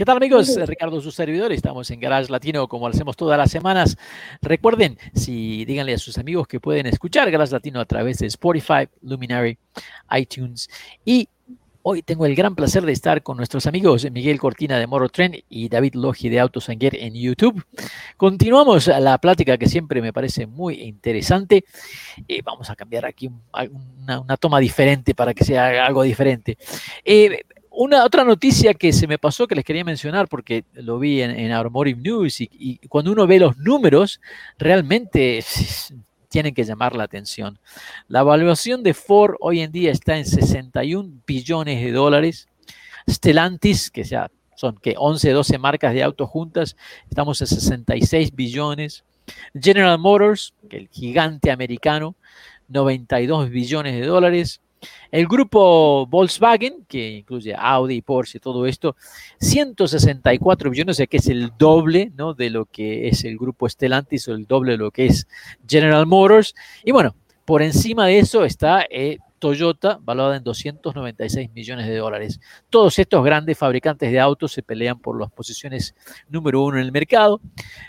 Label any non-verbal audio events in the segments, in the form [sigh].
¿Qué tal amigos? Ricardo, su servidor. Estamos en Garage Latino como lo hacemos todas las semanas. Recuerden, si díganle a sus amigos que pueden escuchar Garage Latino a través de Spotify, Luminary, iTunes. Y hoy tengo el gran placer de estar con nuestros amigos Miguel Cortina de Moro Tren y David Logi de Autosanguer en YouTube. Continuamos la plática que siempre me parece muy interesante. Eh, vamos a cambiar aquí una, una, toma diferente para que sea algo diferente. Eh, una otra noticia que se me pasó que les quería mencionar porque lo vi en, en Automotive News y, cuando uno ve los números realmente [laughs] tienen que llamar la atención. La evaluación de Ford hoy en día está en 61 billones de dólares. Stellantis, que ya son que 11, 12 marcas de autos juntas, estamos en 66 billones. General Motors, el gigante americano, 92 billones de dólares. El grupo Volkswagen, que incluye Audi, Porsche, todo esto, 164 billones, o sea que es el doble ¿no? de lo que es el grupo Stellantis o el doble de lo que es General Motors. Y bueno, por encima de eso está eh, Toyota, valorada en 296 millones de dólares. Todos estos grandes fabricantes de autos se pelean por las posiciones número uno en el mercado,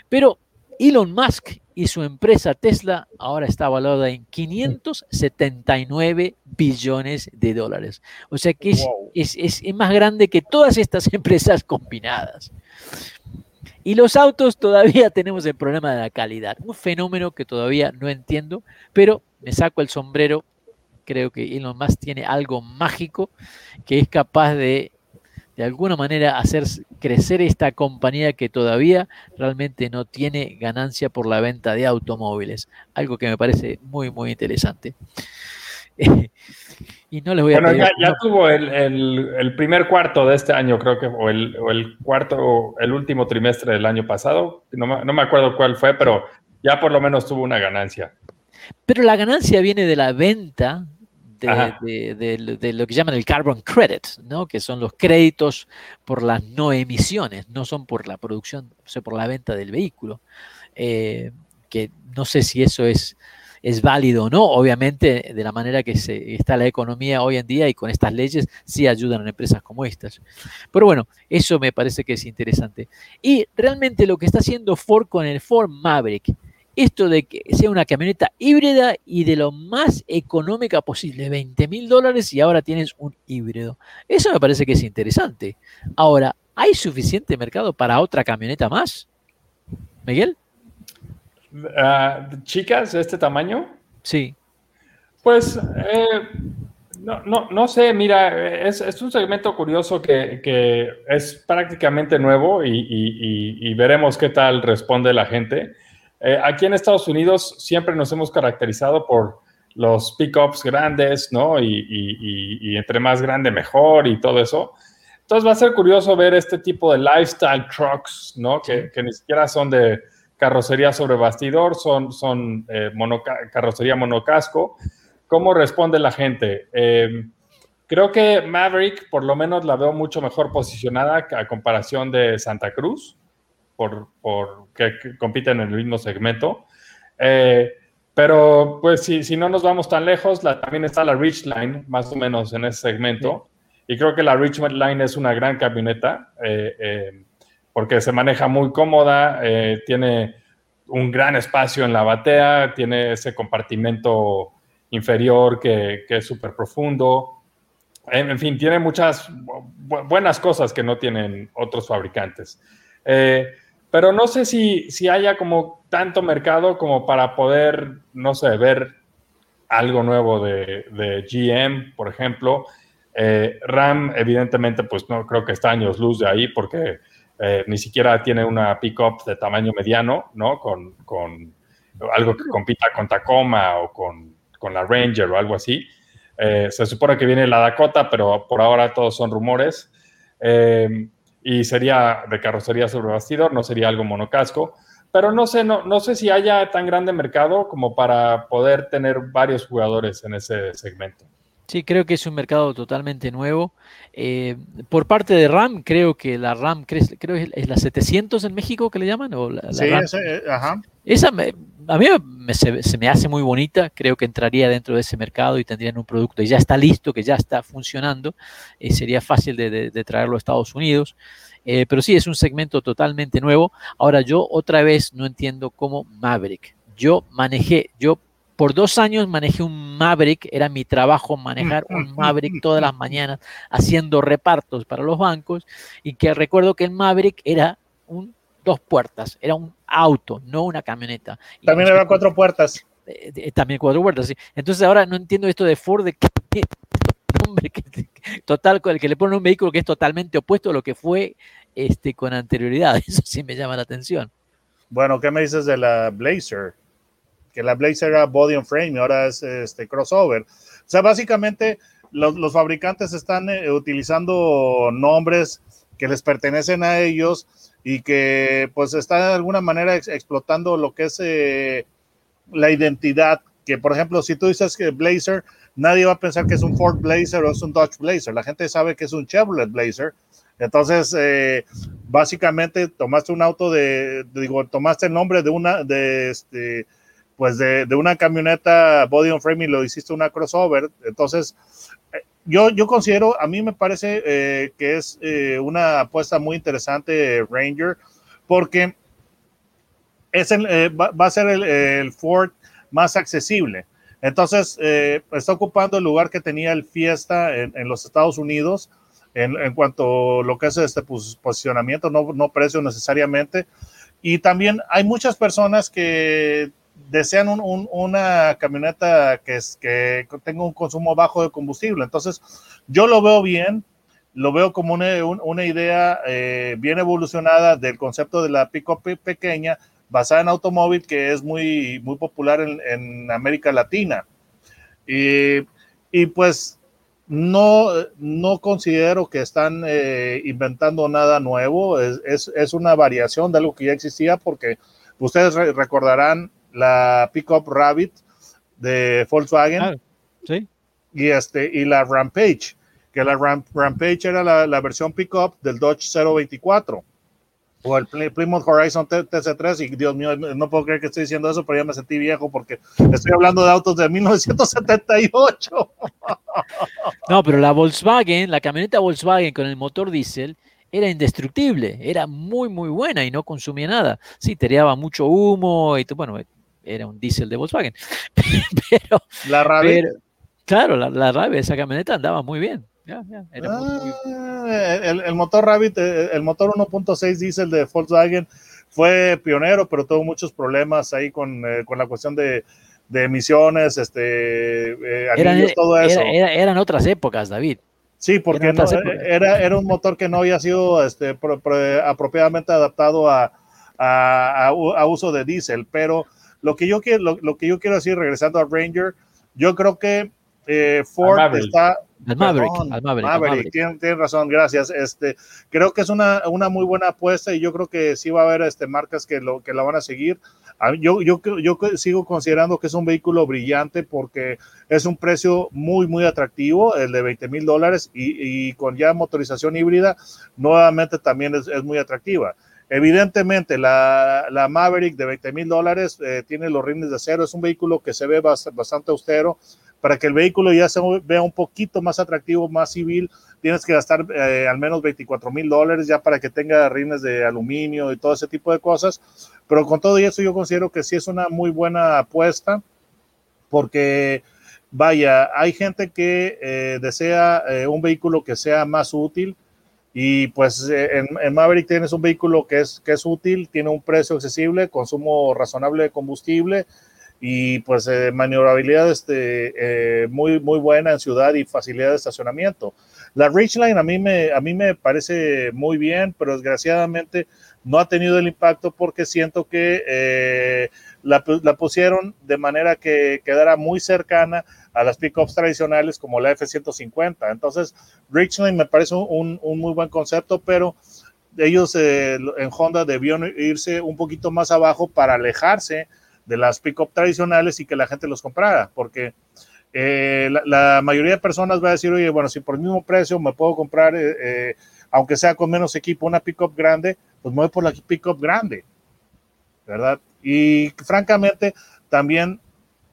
pero Elon Musk y su empresa Tesla ahora está valorada en 579 billones de dólares. O sea que es, es, más grande que todas estas [laughs] empresas combinadas. Y los autos todavía [laughs] tenemos el problema de la calidad, un fenómeno que todavía no entiendo, pero me saco el sombrero. Creo que Elon Musk tiene algo mágico que es capaz de de alguna manera hacer crecer esta compañía que todavía realmente no tiene ganancia por la venta de automóviles. Algo que me parece muy, muy interesante. [laughs] y no les voy a bueno, ya, tuvo el, primer cuarto de este año, creo que, o el, o el cuarto, el último trimestre del año pasado. No, no me acuerdo cuál fue, pero ya por lo menos tuvo una ganancia. Pero la ganancia viene de la venta de, lo que llaman el carbon credit, ¿no? que son los créditos por las no emisiones, no son por la producción, o sea, por la venta del vehículo. Eh, que no sé si eso es, es válido o no, obviamente de la manera que se, está la economía hoy en día y con estas leyes sí ayudan a empresas como estas. Pero bueno, eso me parece que es interesante. Y realmente lo que está haciendo Ford con el Ford Maverick, esto de que sea una camioneta híbrida y de lo más económica posible, 20 mil dólares y ahora tienes un híbrido. Eso me parece que es interesante. Ahora, ¿hay suficiente mercado para otra camioneta más? Miguel. Ah, chicas de este tamaño. Sí. Pues eh, no, sé, mira, es, un segmento curioso que, es prácticamente nuevo y veremos qué tal responde la gente. Eh, aquí en Estados Unidos siempre nos hemos caracterizado por los pickups grandes, ¿no? Y, entre más grande mejor y todo eso. Entonces va a ser curioso ver este tipo de lifestyle trucks, ¿no? Que, ni siquiera son de carrocería sobre bastidor, son, son eh, carrocería monocasco. ¿Cómo responde la gente? Eh, creo que Maverick por lo menos la veo mucho mejor posicionada a comparación de Santa Cruz por, que, compiten en el mismo segmento. Eh, pero pues si, si, no nos vamos tan lejos, la, también está la Ridgeline, más o menos en ese segmento. Y creo que la Ridgeline es una gran camioneta eh, eh, porque se maneja muy cómoda, tiene un gran espacio en la batea, tiene ese compartimento inferior que, que es súper profundo. En, fin, tiene muchas buenas cosas que no tienen otros fabricantes. Pero no sé si, si haya como tanto mercado como para poder, no sé, ver algo nuevo de, de GM, por ejemplo. Eh, RAM, evidentemente, pues no creo que está años luz de ahí porque eh, ni siquiera tiene una pickup de tamaño mediano, ¿no? Con, con algo que compita con Tacoma o con, con la Ranger o algo así. Eh, se supone que viene la Dakota, pero por ahora todos son rumores. Eh, y sería de carrocería sobre bastidor, no sería algo monocasco. pero no sé, no, no sé si haya tan grande mercado como para poder tener varios jugadores en ese segmento. Sí, creo que es un mercado totalmente nuevo. Eh, por parte de RAM, creo que la RAM, creo que es la 700 en México que le llaman. ¿o la, sí, Ese, ajá. Esa a mí se, me hace muy bonita, creo que entraría dentro de ese mercado y tendrían un producto y ya está listo, que ya está funcionando, y sería fácil de, traerlo a Estados Unidos. Eh, pero sí, es un segmento totalmente nuevo. Ahora yo otra vez no entiendo cómo Maverick. Yo manejé, yo por dos años manejé un Maverick, era mi trabajo manejar un Maverick todas las mañanas haciendo repartos para los bancos y que recuerdo que el Maverick era un dos puertas, era un auto, no una camioneta. También había cuatro puertas. Eh, eh, también cuatro puertas, sí. Entonces ahora no entiendo esto de Ford, de que, [laughs] total, con el que le pone un vehículo que es totalmente opuesto a lo que fue este, con anterioridad. [laughs] Eso sí me llama la atención. Bueno, ¿qué me dices de la Blazer? Que la Blazer era body and frame y ahora es este crossover. O sea, básicamente los, fabricantes están eh, utilizando nombres que les pertenecen a ellos y que pues está de alguna manera explotando lo que es eh, la identidad, que por ejemplo, si tú dices que Blazer, nadie va a pensar que es un Ford Blazer o es un Dodge Blazer, la gente sabe que es un Chevrolet Blazer, entonces eh, básicamente tomaste un auto de, digo, tomaste el nombre de una, de este, pues de, de una camioneta body on frame y lo hiciste una crossover, entonces yo, yo considero, a mí me parece eh, que es eh, una apuesta muy interesante Ranger, porque es eh, va, a ser el, Ford más accesible. Entonces, está ocupando el lugar que tenía el Fiesta en, los Estados Unidos en, en, cuanto a lo que es este posicionamiento, no, no precio necesariamente. Y también hay muchas personas que desean una camioneta que, es, que tenga un consumo bajo de combustible. Entonces, yo lo veo bien, lo veo como una, idea eh, bien evolucionada del concepto de la pick-up pequeña, basada en automóvil, que es muy, muy popular en, América Latina. Y, pues no, no considero que están eh, inventando nada nuevo, es, es, una variación de algo que ya existía, porque ustedes recordarán la Pickup Rabbit de Volkswagen. sí. Y, este, y la Rampage, que la Rampage era la, la versión Pickup del Dodge 024 o el Plymouth Horizon TC3 y Dios mío, no puedo creer que estoy diciendo eso, pero ya me sentí viejo porque estoy hablando de autos de 1978. [laughs] No, pero la Volkswagen, la camioneta Volkswagen con el motor diésel era indestructible, era muy muy buena y no consumía nada. Sí, teriaba mucho humo y bueno, era un diésel de Volkswagen. [laughs] pero, la rabia. claro, la, la esa camioneta andaba muy bien. Ah, el, motor Rabbit, eh, el motor 1.6 diésel de Volkswagen fue pionero, pero tuvo muchos problemas ahí con, eh, con la cuestión de, de emisiones, este, eh, eran, todo eso. eran otras épocas, David. Sí, porque era, era un motor que no había sido este, apropiadamente adaptado a, a, a, uso de diésel, pero lo que yo quiero, lo, que yo quiero decir, regresando a Ranger, yo creo que eh, Ford está. Al Maverick, al Maverick, Tiene, razón, gracias. Este, creo que es una, una, muy buena apuesta y yo creo que sí va a haber este, marcas que, lo, que la van a seguir. Yo, yo, yo sigo considerando que es un vehículo brillante porque es un precio muy, muy atractivo, el de 20 mil dólares y, y, con ya motorización híbrida, nuevamente también es, es muy atractiva. Evidentemente, la, la, Maverick de 20 mil dólares eh, tiene los rines de acero, es un vehículo que se ve bastante austero. Para que el vehículo ya se vea un poquito más atractivo, más civil, tienes que gastar eh, al menos 24 mil dólares ya para que tenga rines de aluminio y todo ese tipo de cosas. Pero con todo eso yo considero que sí es una muy buena apuesta porque vaya, hay gente que eh, desea un vehículo que sea más útil, y pues eh, en, Maverick tienes un vehículo que es, que es útil, tiene un precio accesible, consumo razonable de combustible y pues eh, maniobrabilidad este, eh, muy, muy buena en ciudad y facilidad de estacionamiento. La Ridgeline a mí, me, a mí me parece muy bien, pero desgraciadamente no ha tenido el impacto porque siento que eh, la, pusieron de manera que quedara muy cercana a las pickups tradicionales como la F-150. Entonces, Richland me parece un, un, muy buen concepto, pero ellos eh, en Honda debieron irse un poquito más abajo para alejarse de las pick-up tradicionales y que la gente los comprara, porque eh, la, mayoría de personas va a decir, oye, bueno, si por el mismo precio me puedo comprar, eh, aunque sea con menos equipo, una pick-up grande, pues me voy por la pick-up grande, ¿verdad? Y francamente, también,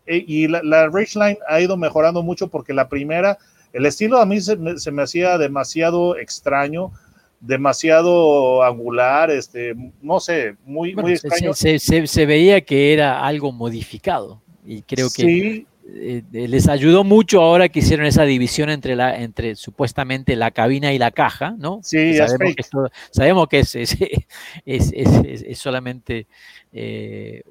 y la, la Ridgeline ha ido mejorando mucho porque la primera, el estilo a mí se me hacía demasiado extraño, demasiado angular, este, no sé, muy, muy extraño. Se, veía que era algo modificado y creo que eh, les ayudó mucho ahora que hicieron esa división entre la, entre supuestamente la cabina y la caja, ¿no? Sí, sabemos, que, sabemos que es, es, solamente eh,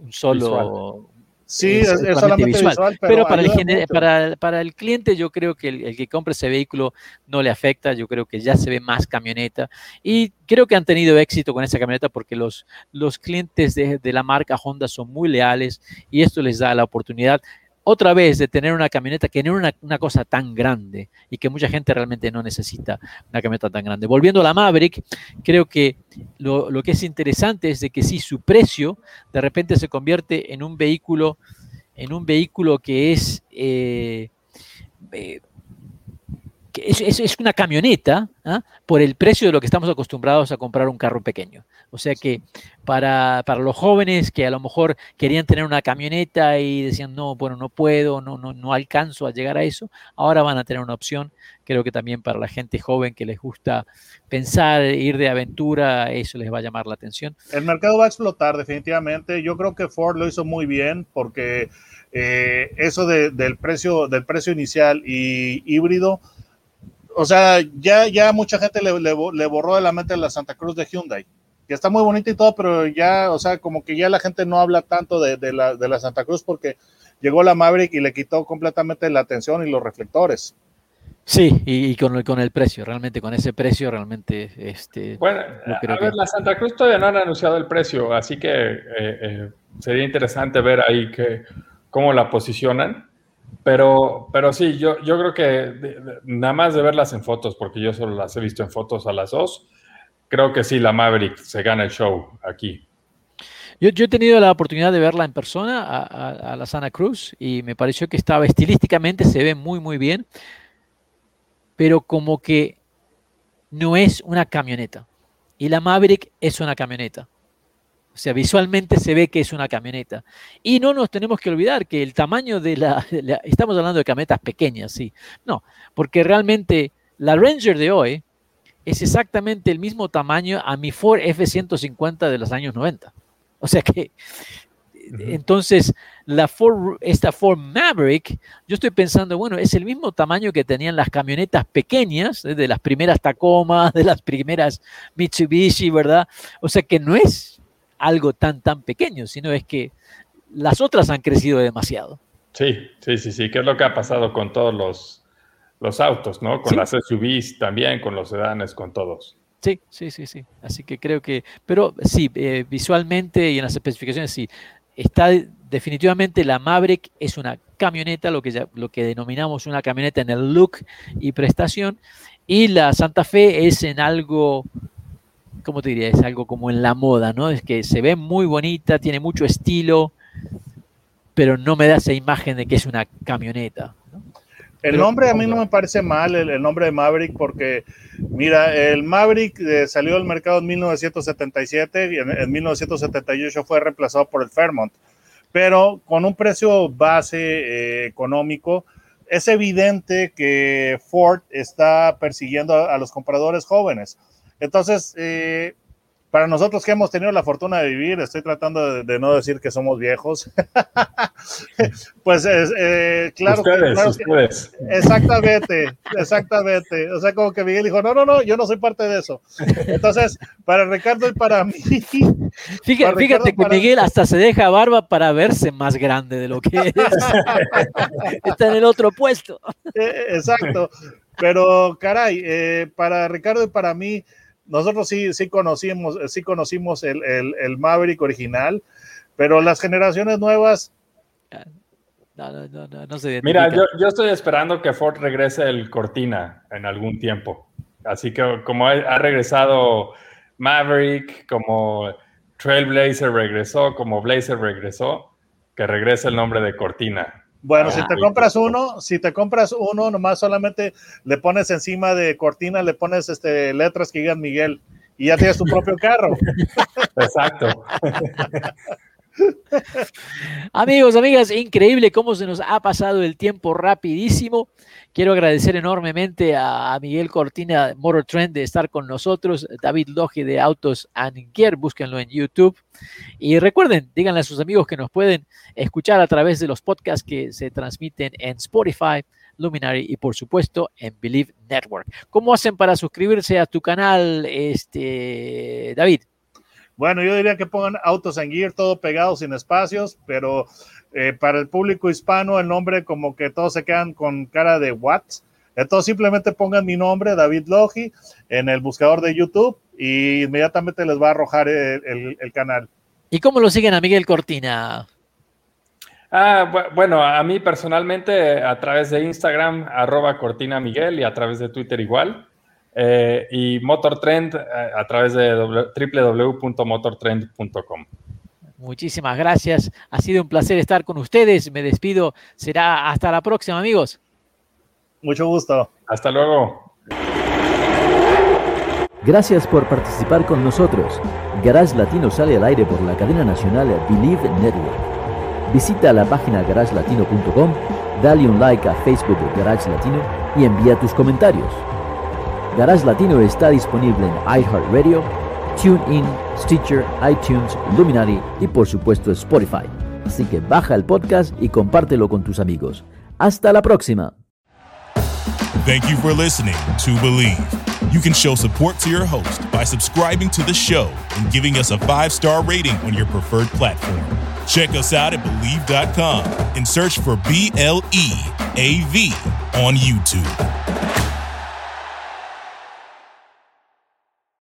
un solo Sí, es, solamente visual. pero, para, el para, para, el cliente yo creo que el, que compre ese vehículo no le afecta, yo creo que ya se ve más camioneta. Y creo que han tenido éxito con esa camioneta porque los, los clientes de, de la marca Honda son muy leales y esto les da la oportunidad otra vez de tener una camioneta que no era una, cosa tan grande y que mucha gente realmente no necesita una camioneta tan grande. Volviendo a la Maverick, creo que lo, que es interesante es de que sí, su precio de repente se convierte en un vehículo, en un vehículo que es, eh, eh, es, una camioneta ¿ah? por el precio de lo que estamos acostumbrados a comprar un carro pequeño. O sea que para, los jóvenes que a lo mejor querían tener una camioneta y decían, no, bueno, no puedo, no, no, no alcanzo a llegar a eso, ahora van a tener una opción. Creo que también para la gente joven que les gusta pensar, ir de aventura, eso les va a llamar la atención. El mercado va a explotar definitivamente. Yo creo que Ford lo hizo muy bien porque eh, eso del, precio, del precio inicial y híbrido, o sea, ya, ya mucha gente le, le, le borró de la mente la Santa Cruz de Hyundai que está muy bonita y todo, pero ya, o sea, como que ya la gente no habla tanto de, la, de la Santa Cruz porque llegó la Maverick y le quitó completamente la atención y los reflectores. Sí, y, con, el, con el precio, realmente, con ese precio, realmente. Este, bueno, a ver, la Santa Cruz todavía no han anunciado el precio, así que eh, eh, sería interesante ver ahí que, cómo la posicionan. Pero, pero sí, yo, yo creo que nada más de verlas en fotos, porque yo solo las he visto en fotos a las dos, creo que sí, la Maverick se gana el show aquí. Yo, he tenido la oportunidad de verla en persona a, la Santa Cruz y me pareció que estaba estilísticamente, se ve muy, muy bien, pero como que no es una camioneta. Y la Maverick es una camioneta. O sea, visualmente se ve que es una camioneta. Y no nos tenemos que olvidar que el tamaño de la, Estamos hablando de camionetas pequeñas, sí. No, porque realmente la Ranger de hoy es exactamente el mismo tamaño a mi Ford F-150 de los años 90. O sea que, entonces, la Ford, esta Ford Maverick, yo estoy pensando, bueno, es el mismo tamaño que tenían las camionetas pequeñas, ¿eh? de las primeras Tacoma, de las primeras Mitsubishi, ¿verdad? O sea que no es algo tan, tan pequeño, sino es que las otras han crecido demasiado. Sí, sí, sí, sí, que es lo que ha pasado con todos los los autos, ¿no? Con las SUVs también, con los sedanes, con todos. Sí, sí, sí, sí. Así que creo que, pero sí, eh, visualmente y en las especificaciones sí, está definitivamente la Maverick es una camioneta, lo que, ya, lo que denominamos una camioneta en el look y prestación, y la Santa Fe es en algo, ¿cómo te diría? Es algo como en la moda, ¿no? Es que se ve muy bonita, tiene mucho estilo, pero no me da esa imagen de que es una camioneta. El nombre a mí no me parece mal, el, nombre de Maverick, porque mira, el Maverick eh, salió al mercado en 1977 y en, 1978 fue reemplazado por el Fairmont, pero con un precio base eh, económico, es evidente que Ford está persiguiendo a, a los compradores jóvenes. Entonces, eh, para nosotros que hemos tenido la fortuna de vivir, estoy tratando de, no decir que somos viejos, [laughs] pues eh, claro, exactamente, exactamente. O sea, como que Miguel dijo, no, no, no, yo no soy parte de eso. Entonces, para Ricardo y para mí. [laughs] Fíjate, que Miguel hasta se deja barba para verse más grande de lo que es. [laughs] Está en el otro puesto. Eh, exacto. Pero, caray, eh, para Ricardo y para mí, nosotros sí, sí conocimos, sí conocimos el, el, Maverick original, pero las generaciones nuevas. No, no, no, no, Mira, yo, yo, estoy esperando que Ford regrese el Cortina en algún tiempo. Así que como ha regresado Maverick, como Trailblazer regresó, como Blazer regresó, que regrese el nombre de Cortina. Bueno, Ah, si te compras uno, si te compras uno, nomás solamente le pones encima de cortina, le pones este, letras que digan Miguel y ya tienes tu propio carro. [laughs] Exacto. [laughs] Amigos, amigas, increíble cómo se nos ha pasado el tiempo rapidísimo. Quiero agradecer enormemente a, Miguel Cortina, Motor Trend, de estar con nosotros, David Logi de Autos and Gear, búsquenlo en YouTube. Y recuerden, díganle a sus amigos que nos pueden escuchar a través de los podcasts que se transmiten en Spotify, Luminary y por supuesto en Believe Network. ¿Cómo hacen para suscribirse a tu canal, este, David? Bueno, yo diría que pongan Autos and Gear, todo pegado, sin espacios, pero eh, para el público hispano el nombre como que todos se quedan con cara de what. Entonces simplemente pongan mi nombre, David Logi, en el buscador de YouTube y inmediatamente les va a arrojar el, el- el canal. ¿Y cómo lo siguen a Miguel Cortina? Ah, bu- bueno, a mí personalmente a través de Instagram, arroba Cortina Miguel y a través de Twitter igual. Eh, y Motor Trend eh, a través de www.motortrend.com. Muchísimas gracias. Ha sido un placer estar con ustedes. Me despido. Será hasta la próxima, amigos. Mucho gusto. Hasta luego. Gracias por participar con nosotros. Garage Latino sale al aire por la cadena nacional Believe Network. Visita la página garagelatino.com, dale un like a Facebook de Garage Latino y envía tus comentarios. Garage Latino está disponible en iHeartRadio, TuneIn, Stitcher, iTunes, Luminary y por supuesto Spotify. Así que baja el podcast y compártelo con tus amigos. Hasta la próxima. Thank you for listening to Believe. You can show support to your host by subscribing to the show and giving us a five star rating on your preferred platform. Check us out at Believe.com and search for B L E A V on YouTube.